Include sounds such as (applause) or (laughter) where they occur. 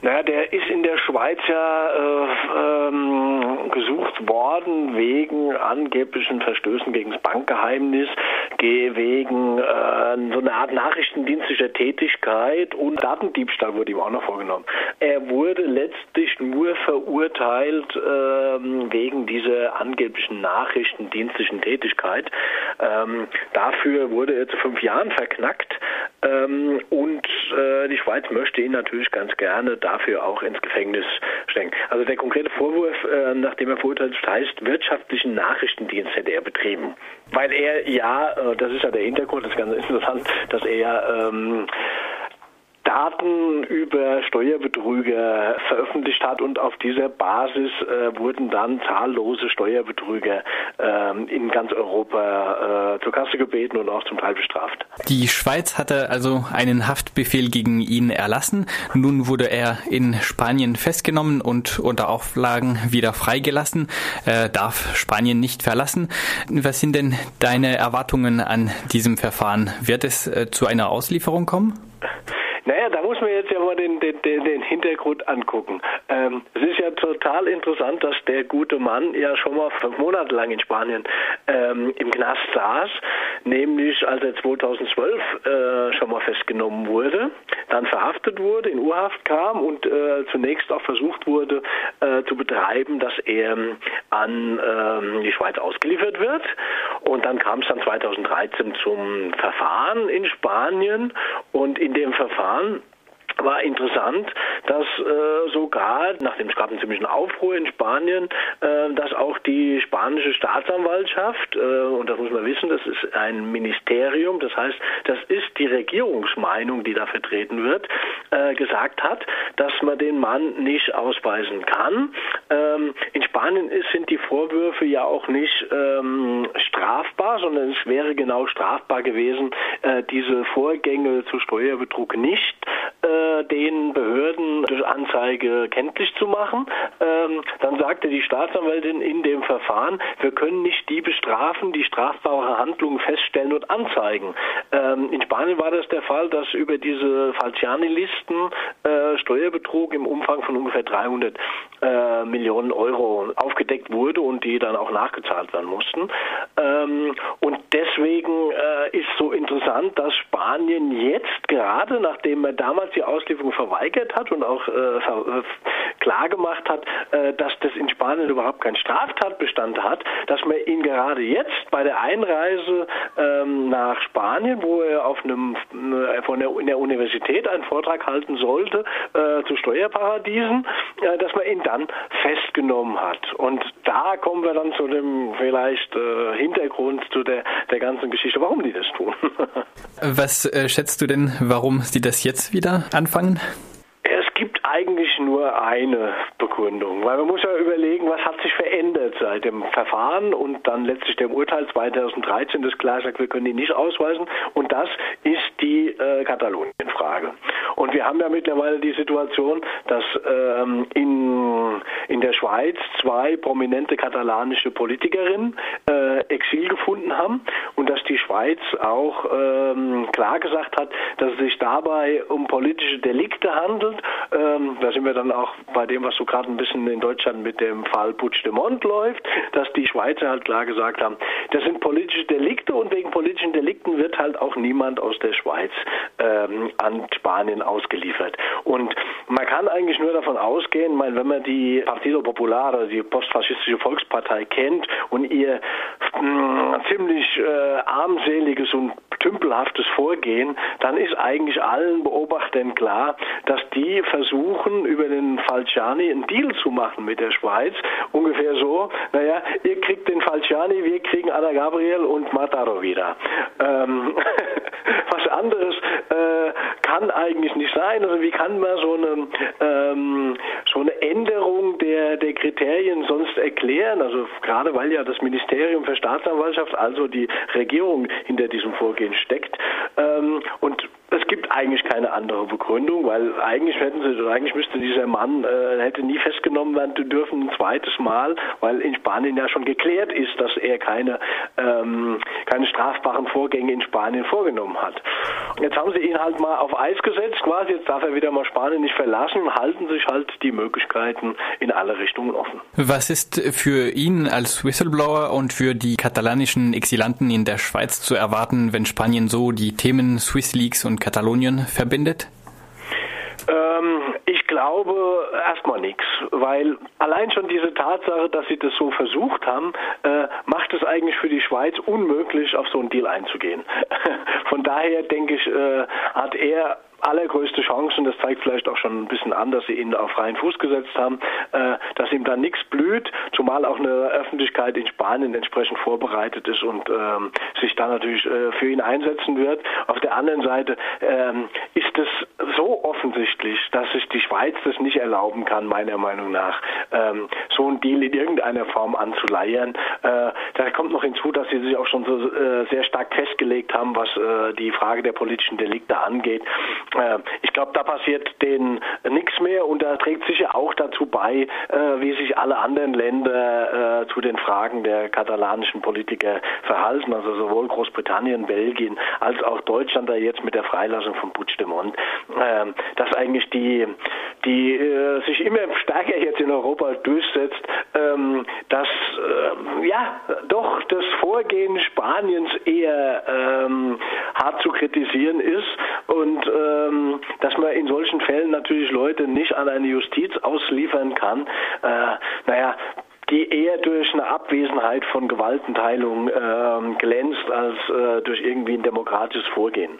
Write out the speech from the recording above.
Naja, der ist in der Schweiz ja äh, ähm, gesucht worden wegen angeblichen Verstößen gegen das Bankgeheimnis, wegen äh, so einer Art nachrichtendienstlicher Tätigkeit und Datendiebstahl wurde ihm auch noch vorgenommen. Er wurde letztlich nur verurteilt äh, wegen dieser angeblichen nachrichtendienstlichen Tätigkeit. Ähm, dafür wurde er zu fünf Jahren verknackt ähm, und äh, die Schweiz möchte ihn natürlich ganz gerne dafür auch ins Gefängnis stecken. Also der konkrete Vorwurf, äh, nachdem er verurteilt ist, heißt, wirtschaftlichen Nachrichtendienst hätte er betrieben. Weil er ja, äh, das ist ja der Hintergrund, das ist ganz interessant, dass er ähm, Daten über Steuerbetrüger veröffentlicht hat und auf dieser Basis äh, wurden dann zahllose Steuerbetrüger äh, in ganz Europa äh, zur Kasse gebeten und auch zum Teil bestraft. Die Schweiz hatte also einen Haftbefehl gegen ihn erlassen. Nun wurde er in Spanien festgenommen und unter Auflagen wieder freigelassen, äh, darf Spanien nicht verlassen. Was sind denn deine Erwartungen an diesem Verfahren? Wird es äh, zu einer Auslieferung kommen? Naja, da muss man jetzt ja mal den, den, den Hintergrund angucken. Ähm, es ist ja total interessant, dass der gute Mann ja schon mal fünf Monate lang in Spanien ähm, im Knast saß, nämlich als er 2012 äh, schon mal festgenommen wurde, dann verhaftet wurde, in Urhaft kam und äh, zunächst auch versucht wurde äh, zu betreiben, dass er an ähm, die Schweiz ausgeliefert wird. Und dann kam es dann 2013 zum Verfahren in Spanien und in dem Verfahren war interessant, dass äh, sogar, nachdem es gab einen ziemlichen Aufruhr in Spanien, äh, dass auch die spanische Staatsanwaltschaft, äh, und das muss man wissen, das ist ein Ministerium, das heißt, das ist die Regierungsmeinung, die da vertreten wird, äh, gesagt hat, dass man den Mann nicht ausweisen kann. Ähm, in Spanien ist, sind die Vorwürfe ja auch nicht ähm, strafbar, sondern es wäre genau strafbar gewesen, äh, diese Vorgänge zu Steuerbetrug nicht äh, den Behörden durch Anzeige kenntlich zu machen. Ähm, dann sagte die Staatsanwältin in dem Verfahren, wir können nicht die bestrafen, die strafbare Handlungen feststellen und anzeigen. Ähm, in Spanien war das der Fall, dass über diese Falciani-Listen äh, Steuerbetrug im Umfang von ungefähr 300 äh, Millionen Euro aufgedeckt wurde und die dann auch nachgezahlt werden mussten. Ähm, und deswegen äh, ist so interessant, dass Spanien jetzt gerade, nachdem er damals die Auslieferung verweigert hat und auch äh, äh klargemacht hat, äh, dass das in Spanien überhaupt kein Straftatbestand hat, dass man ihn gerade jetzt bei der Einreise ähm, nach Spanien, wo er auf einem äh, von der, in der Universität einen Vortrag halten sollte äh, zu Steuerparadiesen, dass man ihn dann festgenommen hat. Und da kommen wir dann zu dem vielleicht Hintergrund zu der, der ganzen Geschichte, warum die das tun. (laughs) Was äh, schätzt du denn, warum sie das jetzt wieder anfangen? Eigentlich nur eine Begründung, weil man muss ja überlegen, was hat sich verändert seit dem Verfahren und dann letztlich dem Urteil 2013, das klar sagt, wir können ihn nicht ausweisen und das ist die äh, Katalonien-Frage. Und wir haben ja mittlerweile die Situation, dass ähm, in, in der Schweiz zwei prominente katalanische Politikerinnen äh, Exil gefunden haben und dass die Schweiz auch ähm, klar gesagt hat, dass es sich dabei um politische Delikte handelt. Ähm, da sind wir dann auch bei dem, was so gerade ein bisschen in Deutschland mit dem Fall Puigdemont läuft, dass die Schweizer halt klar gesagt haben, das sind politische Delikte und wegen politischen Delikten wird halt auch niemand aus der Schweiz ähm, an Spanien ausgeliefert. Und man kann eigentlich nur davon ausgehen, mein, wenn man die Partido Popular, also die postfaschistische Volkspartei kennt und ihr mh, mm, ziemlich äh, armseliges und tümpelhaftes Vorgehen, dann ist eigentlich allen Beobachtern klar, dass die versuchen, über den Falciani einen Deal zu machen mit der Schweiz. Ungefähr so, naja, ihr kriegt den Falciani, wir kriegen Anna Gabriel und Mataro wieder. Ähm, (laughs) was anderes eigentlich nicht sein. Also wie kann man so eine, ähm, so eine Änderung der, der Kriterien sonst erklären? Also gerade weil ja das Ministerium für Staatsanwaltschaft, also die Regierung hinter diesem Vorgehen steckt. Ähm, und gibt eigentlich keine andere Begründung, weil eigentlich hätten sie, eigentlich müsste dieser Mann äh, hätte nie festgenommen werden dürfen ein zweites Mal, weil in Spanien ja schon geklärt ist, dass er keine ähm, keine strafbaren Vorgänge in Spanien vorgenommen hat. Jetzt haben sie ihn halt mal auf Eis gesetzt, quasi. Jetzt darf er wieder mal Spanien nicht verlassen, halten sich halt die Möglichkeiten in alle Richtungen offen. Was ist für ihn als Whistleblower und für die katalanischen Exilanten in der Schweiz zu erwarten, wenn Spanien so die Themen Swiss Leaks und Katalonien verbindet? Ähm, ich glaube erstmal nichts, weil allein schon diese Tatsache, dass sie das so versucht haben, äh, macht es eigentlich für die Schweiz unmöglich, auf so einen Deal einzugehen. (laughs) Von daher denke ich, äh, hat er allergrößte Chance, und das zeigt vielleicht auch schon ein bisschen an, dass sie ihn auf freien Fuß gesetzt haben, äh, dass ihm da nichts blüht, zumal auch eine Öffentlichkeit in Spanien entsprechend vorbereitet ist und ähm, sich da natürlich äh, für ihn einsetzen wird. Auf der anderen Seite ähm, ist es so offensichtlich, dass sich die Schweiz das nicht erlauben kann, meiner Meinung nach, ähm, so ein Deal in irgendeiner Form anzuleiern. Äh, da kommt noch hinzu, dass sie sich auch schon so äh, sehr stark festgelegt haben, was äh, die Frage der politischen Delikte angeht. Äh, ich glaube, da passiert denen nichts mehr und da trägt sicher auch dazu bei, äh, wie sich alle anderen Länder äh, zu den Fragen der katalanischen Politiker verhalten, also sowohl Großbritannien, Belgien als auch Deutschland da jetzt mit der Freilassung von Puigdemont, ähm, dass eigentlich die, die sich immer stärker jetzt in Europa durchsetzt, ähm, dass ja doch Vorgehen Spaniens eher ähm, hart zu kritisieren ist und ähm, dass man in solchen Fällen natürlich Leute nicht an eine Justiz ausliefern kann. Äh, naja, die eher durch eine Abwesenheit von Gewaltenteilung äh, glänzt als äh, durch irgendwie ein demokratisches Vorgehen.